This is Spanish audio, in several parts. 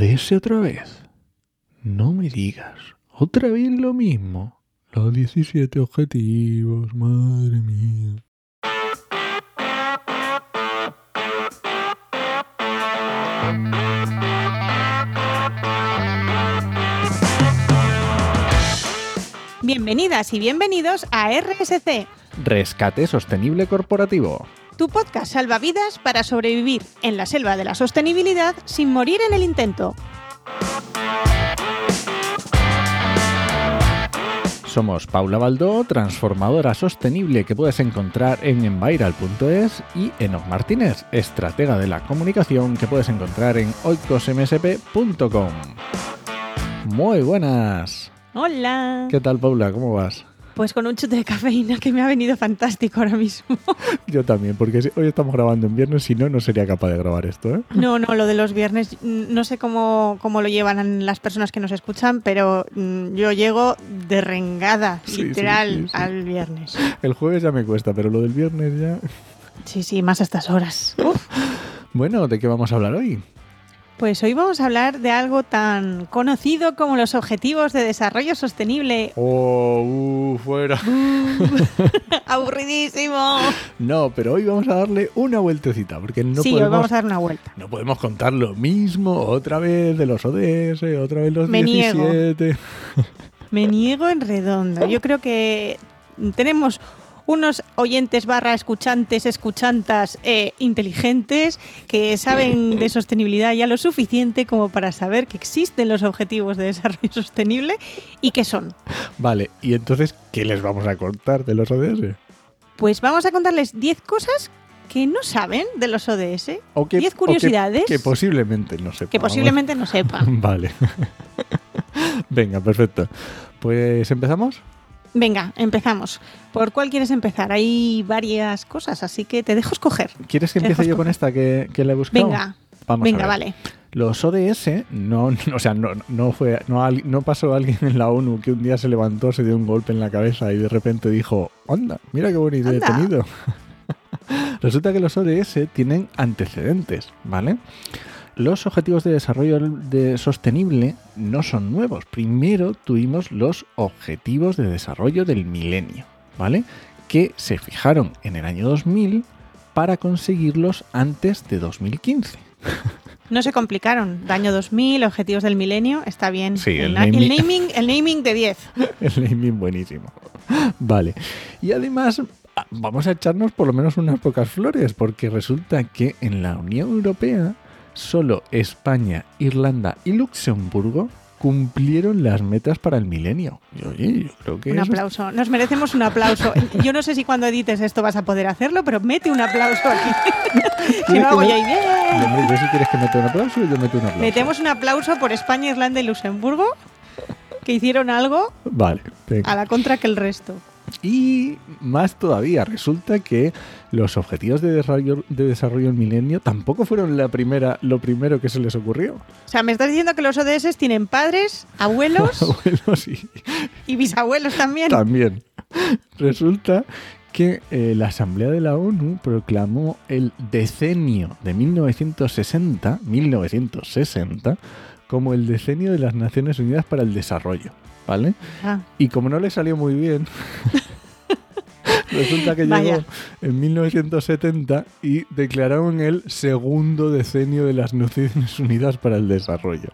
ODS otra vez. No me digas. Otra vez lo mismo. Los 17 objetivos, madre mía. Bienvenidas y bienvenidos a RSC, Rescate sostenible corporativo. Tu podcast salvavidas para sobrevivir en la selva de la sostenibilidad sin morir en el intento. Somos Paula Baldó, transformadora sostenible que puedes encontrar en enviral.es y Enoch Martínez, estratega de la comunicación que puedes encontrar en oicosmsp.com. Muy buenas. Hola. ¿Qué tal, Paula? ¿Cómo vas? Pues con un chute de cafeína que me ha venido fantástico ahora mismo. Yo también, porque hoy estamos grabando en viernes, si no, no sería capaz de grabar esto, ¿eh? No, no, lo de los viernes, mm, no sé cómo, cómo lo llevan las personas que nos escuchan, pero mm, yo llego derrengada, Sí, sí, literal, sí, sí. al viernes. El jueves ya me cuesta, pero lo del viernes ya... Sí, sí, más a estas horas. Uf. Bueno, ¿de qué vamos a hablar hoy? Pues hoy vamos a hablar de algo tan conocido como los Objetivos de Desarrollo Sostenible. Oh, uh, fuera. ¡Aburridísimo! No, pero hoy vamos a darle una vueltecita, porque no sí, podemos... hoy vamos a dar una vuelta. No podemos contar lo mismo otra vez de los ODS, otra vez los Me niego. 17. Me niego en redondo. Yo creo que tenemos unos oyentes barra escuchantes, escuchantas eh, inteligentes que saben de sostenibilidad ya lo suficiente como para saber que existen los objetivos de desarrollo sostenible y qué son. Vale, y entonces, ¿qué les vamos a contar de los ODS? Pues vamos a contarles 10 cosas que no saben de los ODS, O que, 10 o que- curiosidades que, posiblemente no sepan. que posiblemente no sepan. Vale. Venga, perfecto. Pues empezamos. Venga, empezamos. ¿Por cuál quieres empezar? Hay varias cosas, así que te dejo escoger. ¿Quieres que empiece yo con esta que, que le he buscado? Venga, Vamos a venga, ver. vale. Los ODS no, no- o sea, no, no fue, no, no pasó alguien en la ONU que un día se levantó, se dio un golpe en la cabeza y de repente dijo, anda, mira qué buena idea he tenido. Resulta que los ODS tienen antecedentes, ¿vale? Los objetivos de desarrollo de sostenible no son nuevos. Primero tuvimos los objetivos de desarrollo del milenio, ¿vale? Que se fijaron en el año 2000 para conseguirlos antes de 2015. No se complicaron. Año 2000, objetivos del milenio, está bien. Sí, el na- naming- naming, el naming de 10. El naming buenísimo. Vale. Y además, ah, vamos a echarnos por lo menos unas pocas flores, porque resulta que en la Unión Europea solo España, Irlanda y Luxemburgo cumplieron las metas para el milenio. Y oye, yo creo que Un aplauso. Nos merecemos un aplauso. Yo no sé si cuando edites esto vas a poder hacerlo, pero mete un aplauso aquí. si ¿Quieres no hago que yo ahí bien. Yo si quieres que meta un aplauso, yo meto un aplauso. Metemos un aplauso por España, Irlanda y Luxemburgo, que hicieron algo Vale, venga. a la contra que el resto. Y más todavía, resulta que los objetivos de desarrollo, de desarrollo del milenio tampoco fueron la primera, lo primero que se les ocurrió. O sea, me estás diciendo que los ODS tienen padres, abuelos bueno, sí, y bisabuelos también. también. Resulta que eh, la Asamblea de la ONU proclamó el decenio de 1960, 1960, como el decenio de las Naciones Unidas para el Desarrollo, ¿vale? Ah, Y como no le salió muy bien, resulta que Vaya. llegó en 1970 y declararon el segundo decenio de las Naciones Unidas para el Desarrollo.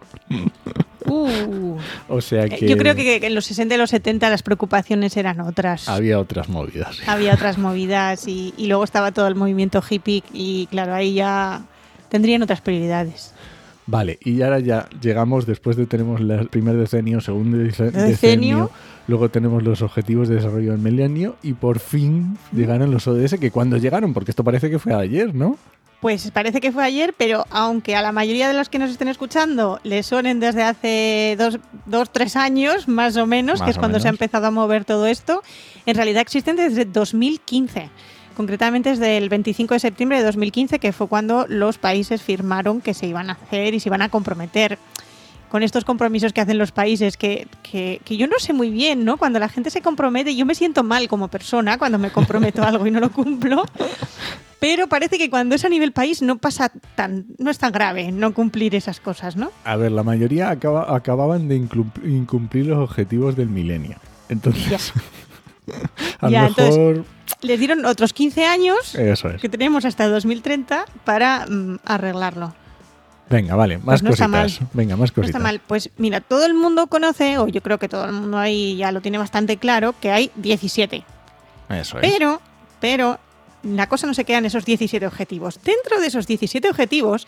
uh. O sea Eh, que, Yo creo que, que en los 60 y los 70 las preocupaciones eran otras. había otras movidas. Había otras movidas y, y luego estaba todo el movimiento hippie y claro, ahí ya tendrían otras prioridades. Vale, y ahora ya llegamos, después de tenemos el primer decenio, segundo Decenio. decenio, luego tenemos los objetivos de desarrollo del milenio y por fin llegaron los ODS, que cuando llegaron, porque esto parece que fue ayer, ¿no? Pues parece que fue ayer, pero aunque a la mayoría de los que nos estén escuchando les suenen desde hace dos, dos tres años, más o menos, Más que es cuando se ha empezado a mover todo esto, en realidad existen desde 2015. Concretamente desde el 25 de septiembre de 2015, que fue cuando los países firmaron que se iban a hacer y se iban a comprometer con estos compromisos que hacen los países, que, que, que yo no sé muy bien, ¿no? Cuando la gente se compromete, yo me siento mal como persona cuando me comprometo a algo y no lo cumplo. Pero parece que cuando es a nivel país no pasa tan, no es tan grave no cumplir esas cosas, ¿no? A ver, la mayoría acaba- acababan de incumplir los objetivos del milenio. Entonces, a Ya, entonces- mejor Les dieron otros 15 años eso es. que tenemos hasta 2030 para mm, arreglarlo. Venga, vale, más Pues no está cositas. Venga, más No cositas. está mal. Pues mira, todo el mundo conoce, o yo creo que todo el mundo ahí ya lo tiene bastante claro, que hay 17. Eso es. Pero, pero, la cosa no se queda en esos 17 objetivos. Dentro de esos 17 objetivos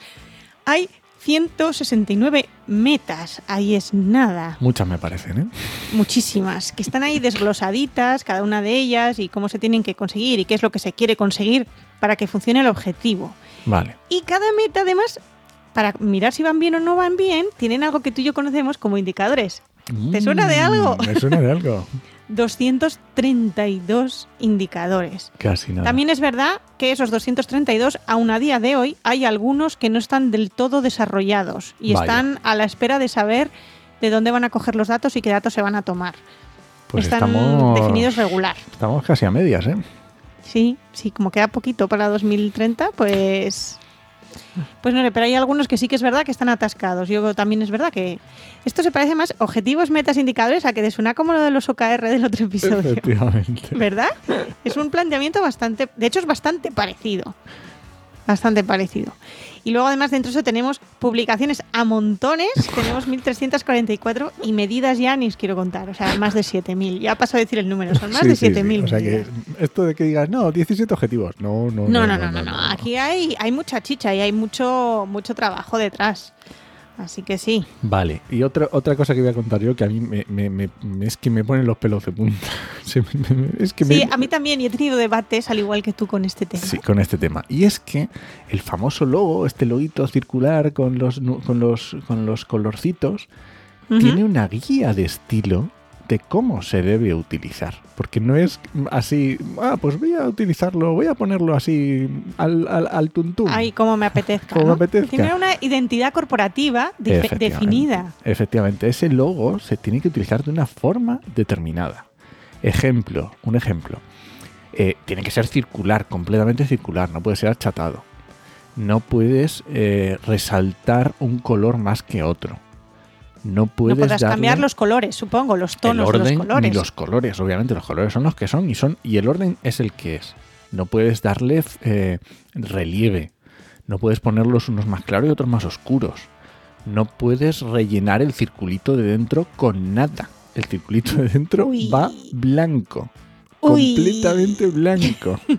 hay 169 metas. Ahí es nada. Muchas me parecen, ¿eh? Muchísimas. Que están ahí desglosaditas, cada una de ellas, y cómo se tienen que conseguir y qué es lo que se quiere conseguir para que funcione el objetivo. Vale. Y cada meta, además, para mirar si van bien o no van bien, tienen algo que tú y yo conocemos como indicadores. ¿Te suena de algo? Mm, Me suena de algo. 232 indicadores. Casi nada. También es verdad que esos 232, aún a día de hoy, hay algunos que no están del todo desarrollados y Vaya. están a la espera de saber de dónde van a coger los datos y qué datos se van a tomar. pues están estamos, definidos regular. estamos casi a medias, ¿eh? Sí, sí, como queda poquito para 2030, pues... Pues no sé, pero hay algunos que sí que es verdad que están atascados. Yo también es verdad que esto se parece más objetivos, metas, indicadores a que te suena como lo de los OKR del otro episodio. Efectivamente. ¿Verdad? Es un planteamiento bastante, de hecho es bastante parecido. Bastante parecido. Y luego además dentro de eso tenemos publicaciones a montones, tenemos 1344 y medidas ya ni os quiero contar, o sea, más de 7000. Ya paso a decir el número, son más Sí, de sí, sí. 7000. O sea que esto de que digas, no, 17 objetivos. No, no, No, no, no, no, no. Aquí hay, hay mucha chicha y hay mucho, mucho trabajo detrás. Así que sí. Vale, y otra, otra cosa que voy a contar yo que a mí me, me- es que me ponen los pelos de punta. Es que Sí, me, a mí también y he tenido debates al igual que tú con este tema. Sí, con este tema. Y es que el famoso logo, este loguito circular con los, con los, con los colorcitos, tiene una guía de estilo de cómo se debe utilizar. Porque no es así, ah, pues voy a utilizarlo, voy a ponerlo así al, al, al tuntún. Ay, como me apetezca. Como ¿no? me apetezca. Tiene una identidad corporativa Efectivamente. definida. Efectivamente, ese logo se tiene que utilizar de una forma determinada. Ejemplo, un ejemplo. Eh, tiene que ser circular, completamente circular, no puede ser achatado. No puedes eh, resaltar un color más que otro. No No puedes podrás darle cambiar los colores, supongo, los el tonos de los colores. ni los colores. Obviamente los colores son los que son y son y el orden es el que es. No puedes darle eh, relieve. No puedes ponerlos unos más claros y otros más oscuros. No puedes rellenar el circulito de dentro con nada. El circulito de dentro Uy. va blanco. Uy. Completamente blanco.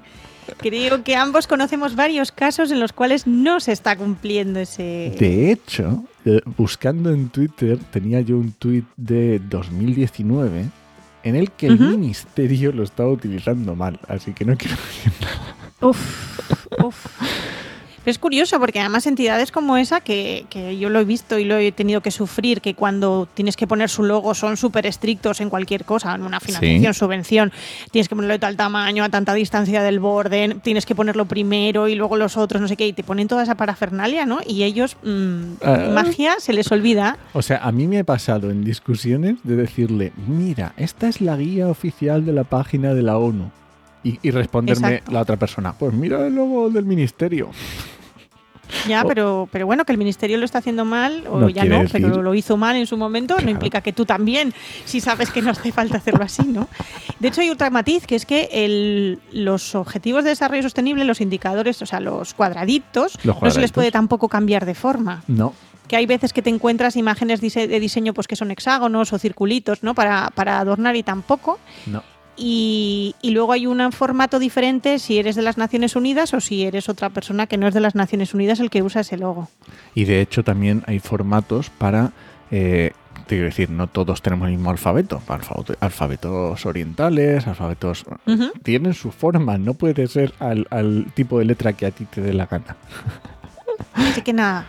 Creo que ambos conocemos varios casos en los cuales no se está cumpliendo ese... De hecho, eh, buscando en Twitter, tenía yo un tweet de 2019 en el que el ministerio lo estaba utilizando mal. Así que no quiero decir nada. Uf, uf. Es curioso porque además entidades como esa, que, que yo lo he visto y lo he tenido que sufrir, que cuando tienes que poner su logo son súper estrictos en cualquier cosa, en una financiación, subvención, tienes que ponerlo de tal tamaño, a tanta distancia del borde, tienes que ponerlo primero y luego los otros, no sé qué, y te ponen toda esa parafernalia, ¿no? Y ellos, mm, Ah. magia, se les olvida. O sea, a mí me ha pasado en discusiones de decirle, mira, esta es la guía oficial de la página de la ONU. Y, y responderme Exacto. la otra persona, pues mira el logo del ministerio. Ya, pero, pero bueno, que el ministerio lo está haciendo mal, o No ya no, decir- pero lo hizo mal en su momento, Claro. no implica que tú también, si sabes que no hace falta hacerlo así, ¿no? De hecho, hay otro matiz, que es que el- los objetivos de desarrollo sostenible, los indicadores, o sea, los cuadraditos, Los no se les cuadraditos. puede tampoco cambiar de forma. No, Que hay veces que te encuentras imágenes de diseño pues que son hexágonos o circulitos, ¿no? Para, para adornar y tampoco. no. Y, y luego hay un formato diferente si eres de las Naciones Unidas o si eres otra persona que no es de las Naciones Unidas el que usa ese logo. Y de hecho también hay formatos para, eh, te quiero decir, no todos tenemos el mismo alfabeto. Alfabeto- Alfabetos orientales, alfabetos... Tienen su forma, no puede ser al, al tipo de letra que a ti te dé la gana. Así que nada,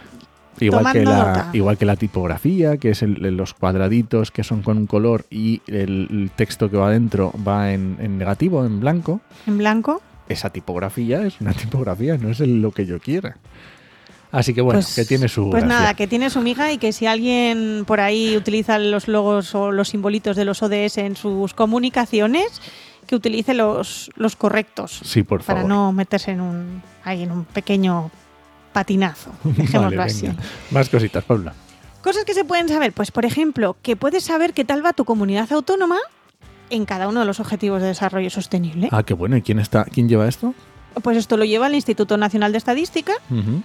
Igual que, la, nota. igual que la tipografía, que es el- los cuadraditos que son con un color y el, el texto que va dentro va en, en negativo, en blanco. en blanco. Esa tipografía es una tipografía, no es el- lo que yo quiera. Así que bueno, pues, que tiene su. Pues gracia. nada, que tiene su miga y que si alguien por ahí utiliza los logos o los simbolitos de los ODS en sus comunicaciones, que utilice los, los correctos. Sí, por Para favor. no meterse en un, ahí en un pequeño patinazo, dejémoslo Vale, así. Más cositas, Paula. Cosas que se pueden saber, pues por ejemplo, que puedes saber qué tal va tu comunidad autónoma en cada uno de los objetivos de desarrollo sostenible. Ah, qué bueno. ¿Y quién está? ¿Quién lleva esto? Pues esto lo lleva el Instituto Nacional de Estadística. Ujú.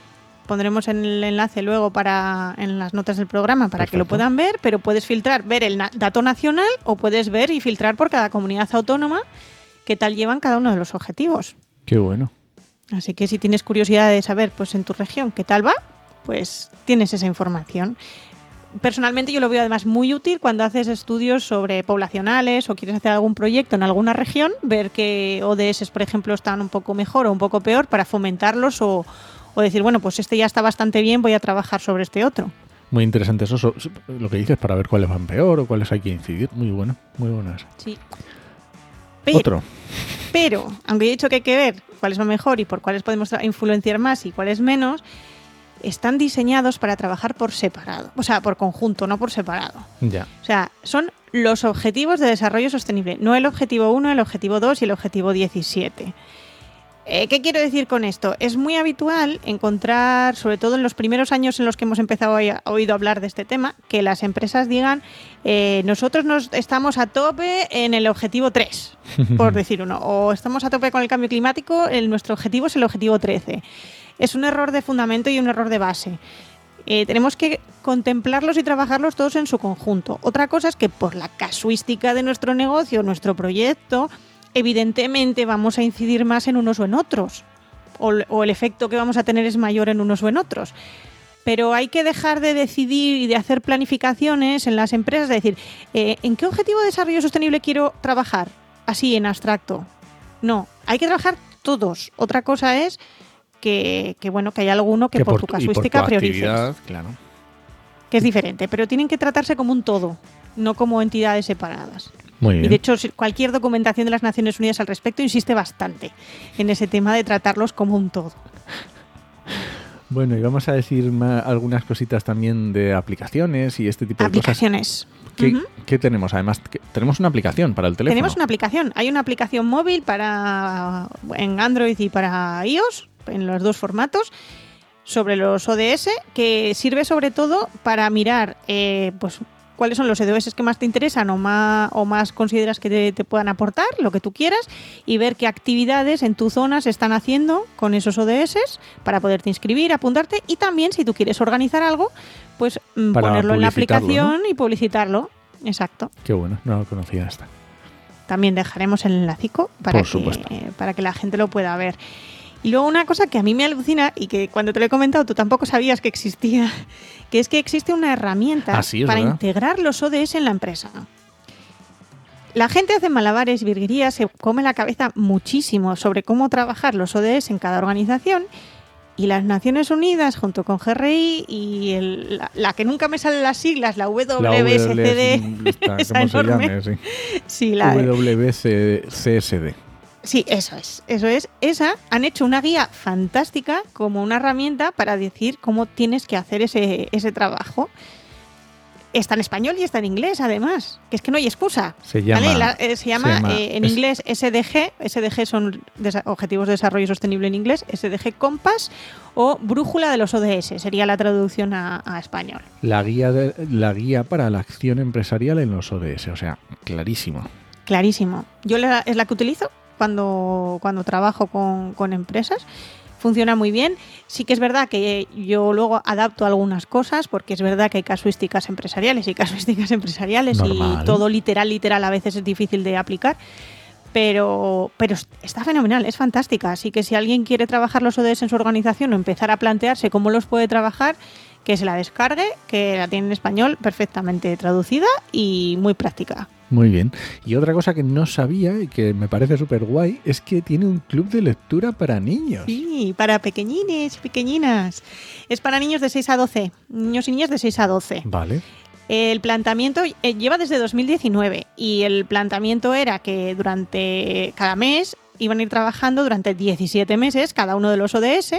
Pondremos en el enlace luego para en las notas del programa para que lo puedan ver, pero puedes filtrar, ver el na- dato nacional o puedes ver y filtrar por cada comunidad autónoma qué tal llevan cada uno de los objetivos. Qué bueno. Así que si tienes curiosidad de saber pues en tu región qué tal va, pues tienes esa información. Personalmente yo lo veo además muy útil cuando haces estudios sobre poblacionales o quieres hacer algún proyecto en alguna región, ver qué ODS, por ejemplo, están un poco mejor o un poco peor para fomentarlos o, o decir, bueno, pues este ya está bastante bien, voy a trabajar sobre este otro. Muy interesante eso, so- lo que dices, para ver cuáles van peor o cuáles hay que incidir. Muy bueno, muy bueno eso. Sí. Pero, Otro. pero, aunque he dicho que hay que ver cuáles van mejor y por cuáles podemos influenciar más y cuáles menos, están diseñados para trabajar por separado, o sea, por conjunto, no por separado. Ya. O sea, son los objetivos de desarrollo sostenible, no el objetivo 1, el objetivo 2 y el objetivo 17. Eh, ¿Qué quiero decir con esto? Es muy habitual encontrar, sobre todo en los primeros años en los que hemos empezado a oído hablar de este tema, que las empresas digan, eh, nosotros nos estamos a tope en el objetivo 3, por decir uno, o estamos a tope con el cambio climático, el, nuestro objetivo es el objetivo 13. Es un error de fundamento y un error de base. Eh, tenemos que contemplarlos y trabajarlos todos en su conjunto. Otra cosa es que por la casuística de nuestro negocio, nuestro proyecto, evidentemente vamos a incidir más en unos o en otros. O, o el efecto que vamos a tener es mayor en unos o en otros. Pero hay que dejar de decidir y de hacer planificaciones en las empresas, de decir, eh, ¿en qué objetivo de desarrollo sostenible quiero trabajar? Así, en abstracto. No, hay que trabajar todos. Otra cosa es que, que, bueno, que hay alguno que, por, tu por casuística tu priorices actividad, claro. que es diferente, pero tienen que tratarse como un todo, no como entidades separadas. Muy Y de hecho, cualquier documentación de las Naciones Unidas al respecto insiste bastante en ese tema de tratarlos como un todo. Bueno, y vamos a decir algunas cositas también de aplicaciones y este tipo de Aplicaciones. cosas. ¿Qué, Ujú. qué tenemos? Además, tenemos una aplicación para el teléfono. Tenemos una aplicación. Hay una aplicación móvil para en Android y para iOS, en los dos formatos, sobre los ODS, que sirve sobre todo para mirar eh, pues, cuáles son los ODS que más te interesan o más, o más consideras que te, te puedan aportar, lo que tú quieras, y ver qué actividades en tu zona se están haciendo con esos ODS para poderte inscribir, apuntarte y también si tú quieres organizar algo, pues mm, Para ponerlo en la aplicación y publicitarlo. Exacto. Qué bueno, no lo conocía esta. También dejaremos el enlacico para, Por que, para que la gente lo pueda ver. Y luego una cosa que a mí me alucina y que cuando te lo he comentado tú tampoco sabías que existía, que es que existe una herramienta Ah, es para verdad. integrar los ODS en la empresa. La gente hace malabares, virguerías, se come la cabeza muchísimo sobre cómo trabajar los ODS en cada organización y las Naciones Unidas junto con GRI y el- la, la que nunca me salen las siglas, la La WSCD, WS, esta, esa ¿cómo se enorme. llame? Sí. sí, la, WCSD. Sí, eso es, eso es. Esa han hecho una guía fantástica como una herramienta para decir cómo tienes que hacer ese, ese trabajo. Está en español y está en inglés, además, que es que no hay excusa. Se llama- ¿vale? La- eh, se llama, se llama- eh, en es- inglés SDG, SDG son desa- Objetivos de Desarrollo Sostenible en inglés, SDG Compass o Brújula de los ODS, sería la traducción a, a español. La guía, de- la guía para la acción empresarial en los ODS, o sea, clarísimo. Clarísimo. Yo la- es la que utilizo cuando, cuando trabajo con, con empresas. Funciona muy bien. Sí que es verdad que yo luego adapto algunas cosas, porque es verdad que hay casuísticas empresariales y casuísticas empresariales Normal. y todo literal, literal a veces es difícil de aplicar. Pero, pero está fenomenal, es fantástica. Así que si alguien quiere trabajar los ODS en su organización o empezar a plantearse cómo los puede trabajar, que se la descargue, que la tiene en español perfectamente traducida y muy práctica. Muy bien. Y otra cosa que no sabía y que me parece súper guay es que tiene un club de lectura para niños. Sí, para pequeñines y pequeñinas. Es para niños de 6 a 12, niños y niñas de 6 a 12. Vale. El planteamiento eh, lleva desde 2019 y el planteamiento era que durante cada mes iban a ir trabajando durante 17 meses cada uno de los ODS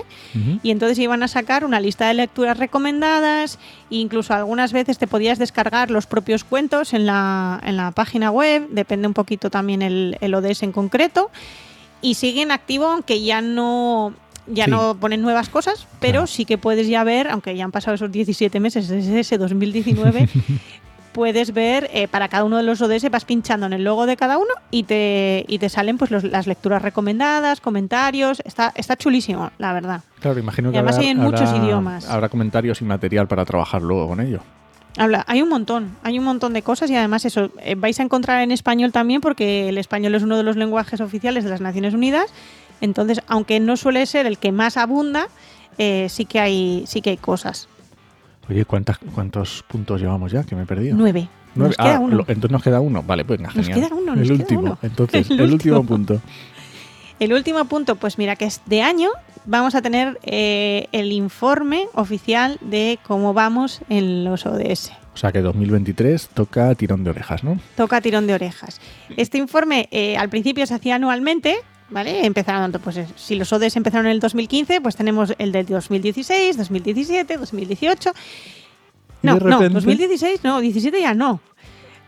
y entonces iban a sacar una lista de lecturas recomendadas e incluso algunas veces te podías descargar los propios cuentos en la, en la página web, depende un poquito también el, el ODS en concreto y sigue en activo aunque ya no ya Sí. no ponen nuevas cosas, pero Claro. sí que puedes ya ver, aunque ya han pasado esos 17 meses desde ese 2019, puedes ver eh, para cada uno de los ODS, vas pinchando en el logo de cada uno y te, y te salen pues los- las lecturas recomendadas, comentarios, está, está chulísimo, la verdad. Claro, imagino que Y además habrá, hay en muchos habrá- idiomas. habrá comentarios y material para trabajar luego con ello. Habla, hay un montón, hay un montón de cosas y además eso, eh, vais a encontrar en español también porque el español es uno de los lenguajes oficiales de las Naciones Unidas, entonces aunque no suele ser el que más abunda, eh, sí que hay sí que hay cosas. Oye, ¿cuántas, ¿cuántos puntos llevamos ya? Que me he perdido. Nueve. Nueve. Nos queda Ah, uno. lo- entonces nos queda uno. Vale, pues venga, Nos genial. queda uno, el nos queda último. uno. Entonces, El el, último último. punto. El último punto, pues mira, que es de año, vamos a tener eh, el informe oficial de cómo vamos en los ODS. O sea que 2023 toca tirón de orejas, ¿no? Toca tirón de orejas. Este informe eh, al principio se hacía anualmente, ¿vale? Empezaron, pues si los ODS empezaron en el 2015, pues tenemos el del 2016, 2017, 2018. Y No, no, repente- 2016, no, 17 ya no.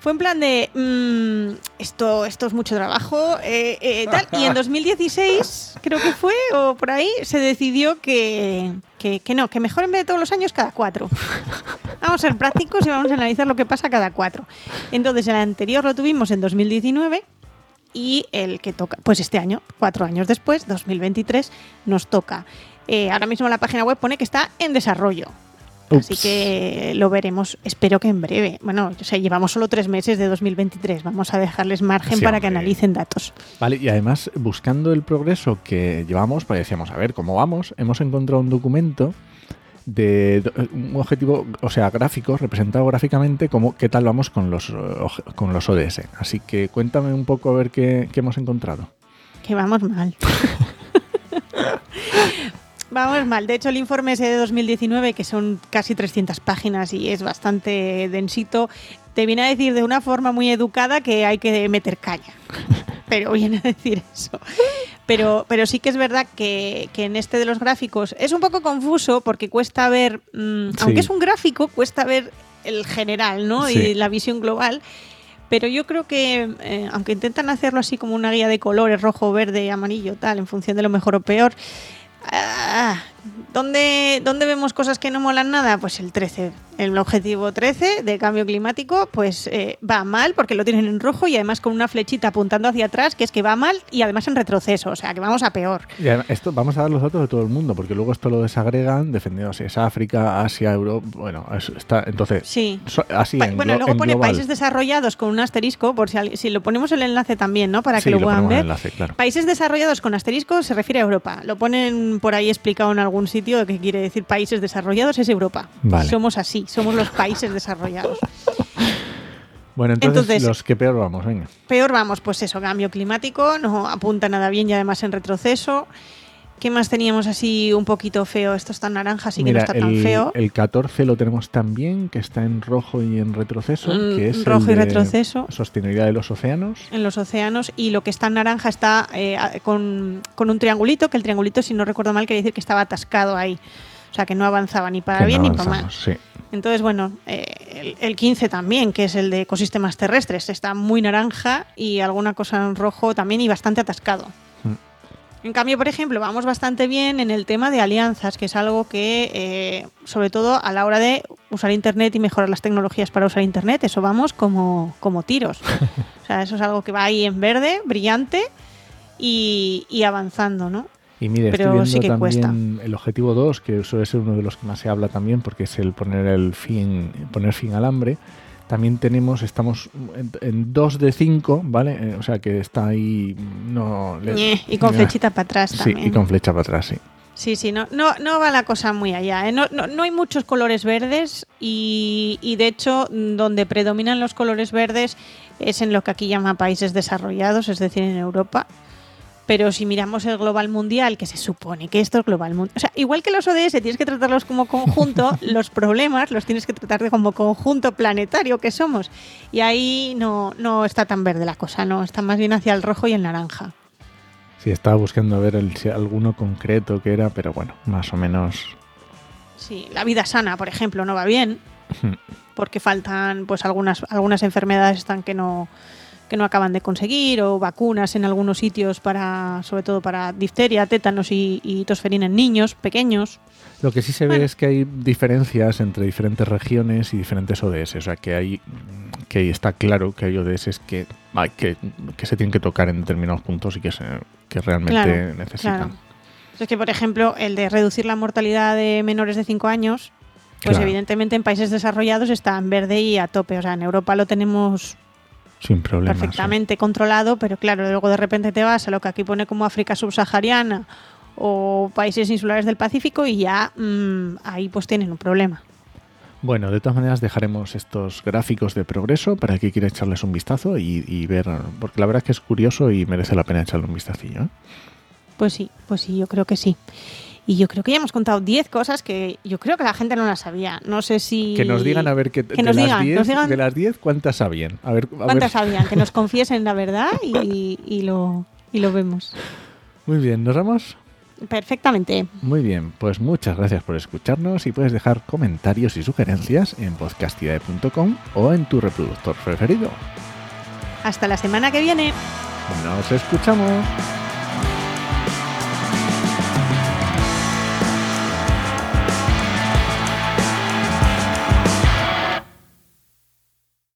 Fue en plan de mm, esto, esto es mucho trabajo, eh, eh, tal. Y en 2016, creo que fue, o por ahí, se decidió que, que, que no, que mejor en vez de todos los años, cada cuatro. Vamos a ser prácticos y vamos a analizar lo que pasa cada cuatro. Entonces, el anterior lo tuvimos en 2019 y el que toca, pues este año, cuatro años después, 2023, nos toca. Eh, ahora mismo la página web pone que está en desarrollo. Así que lo veremos, espero que en breve. Bueno, o sea, llevamos solo tres meses de 2023. Vamos a dejarles margen Sí, para que analicen datos. Vale, y además, buscando el progreso que llevamos, pues decíamos, a ver, ¿cómo vamos? Hemos encontrado un documento de un objetivo, o sea, gráfico, representado gráficamente, como qué tal vamos con los, con los ODS. Así que cuéntame un poco a ver qué, qué hemos encontrado. Que vamos mal. vamos mal. De hecho, el informe ese de 2019, que son casi 300 páginas y es bastante densito, te viene a decir de una forma muy educada que hay que meter caña. Pero viene a decir eso. Pero, pero sí que es verdad que, que en este de los gráficos es un poco confuso porque cuesta ver, mm, Sí. aunque es un gráfico, cuesta ver el general, ¿no? Sí. Y la visión global. Pero yo creo que, eh, aunque intentan hacerlo así como una guía de colores, rojo, verde, amarillo, tal, en función de lo mejor o peor, ah, ¿dónde, ¿dónde vemos cosas que no molan nada? Pues el 13. El objetivo 13 de cambio climático, pues eh, va mal porque lo tienen en rojo y además con una flechita apuntando hacia atrás, que es que va mal y además en retroceso, o sea, que vamos a peor. Y además, esto, vamos a dar los datos de todo el mundo, porque luego esto lo desagregan, defendiendo si es África, Asia, Europa. Bueno, es- está. Entonces, Sí. so- así Pa- en bueno, luego en pone global. países desarrollados con un asterisco, por si, si lo ponemos el enlace también, ¿no? Para que Sí, lo lo puedan en ver. enlace, claro. Países desarrollados con asterisco se refiere a Europa. Lo ponen por ahí explicado en algún sitio que quiere decir países desarrollados es Europa. Vale. Somos así, somos los países desarrollados. Bueno, entonces, Entonces- los que peor vamos, venga. Peor vamos, pues eso, cambio climático, no apunta nada bien y además en retroceso. ¿Qué más teníamos así un poquito feo? Esto está en naranja, así que no está tan el, feo. el 14 lo tenemos también, que está en rojo y en retroceso, Mm, que es rojo el y de retroceso. Sostenibilidad de los océanos. en los océanos y lo que está en naranja está eh, con, con un triangulito, que el triangulito, si no recuerdo mal, quiere decir que estaba atascado ahí. O sea, que no avanzaba ni para que bien no ni para mal. sí. Entonces, bueno, eh, el, el 15 también, que es el de ecosistemas terrestres, está muy naranja y alguna cosa en rojo también y bastante atascado. Mm. En cambio, por ejemplo, vamos bastante bien en el tema de alianzas, que es algo que, eh, sobre todo a la hora de usar Internet y mejorar las tecnologías para usar Internet, eso vamos como, como tiros. o sea, eso es algo que va ahí en verde, brillante y, y avanzando, ¿no? Y mire, Pero estoy viendo sí que también cuesta. el objetivo 2, que suele ser uno de los que más se habla también, porque es el poner el fin, poner fin al hambre. También tenemos, estamos en, en 2 de 5, ¿vale? Eh, o sea que está ahí. No, le- Ñe, y con flechita para atrás Sí, y con flecha para atrás, sí. Sí, sí, no, no, no va la cosa muy allá. ¿eh? No, no, no hay muchos colores verdes y, y, de hecho donde predominan los colores verdes es en lo que aquí llama países desarrollados, es decir, en Europa. Pero si miramos el global mundial, que se supone que esto es global mundial, o sea, igual que los ODS tienes que tratarlos como conjunto, los problemas los tienes que tratar de como conjunto planetario que somos. Y ahí no, no está tan verde la cosa, no, está más bien hacia el rojo y el naranja. Sí, estaba buscando ver el, si alguno concreto que era, pero bueno, más o menos. Sí, la vida sana, por ejemplo, no va bien. porque faltan pues algunas, algunas enfermedades están que no, que no acaban de conseguir, o vacunas en algunos sitios para, sobre todo para difteria, tétanos y, y tosferina en niños pequeños. Lo que sí se Bueno. ve es que hay diferencias entre diferentes regiones y diferentes ODS. O sea, que hay que está claro que hay ODS que, hay que, que se tienen que tocar en determinados puntos y que, se, que realmente Claro, necesitan. Claro. Es que, por ejemplo, el de reducir la mortalidad de menores de 5 años, pues Claro. evidentemente en países desarrollados está en verde y a tope. O sea, en Europa lo tenemos Sin problemas. ¿eh? perfectamente controlado, pero claro, luego de repente te vas a lo que aquí pone como África subsahariana o países insulares del Pacífico y ya mm, ahí pues tienen un problema. Bueno, de todas maneras dejaremos estos gráficos de progreso para que quiera echarles un vistazo y, y ver, porque la verdad es que es curioso y merece la pena echarle un vistacillo. ¿eh? Pues sí, pues sí, yo creo que sí. Y yo creo que ya hemos contado 10 cosas que yo creo que la gente no las sabía. No sé si... Que nos digan a ver que, Que de, nos las digan, 10, nos digan- de las 10 cuántas sabían. A ver, a ver. ¿Cuántas sabían? Que nos confiesen la verdad y, y lo, y lo vemos. Muy bien, ¿nos vamos? Perfectamente. Muy bien, pues muchas gracias por escucharnos y puedes dejar comentarios y sugerencias en podcastidae.com o en tu reproductor preferido. Hasta la semana que viene. Nos escuchamos.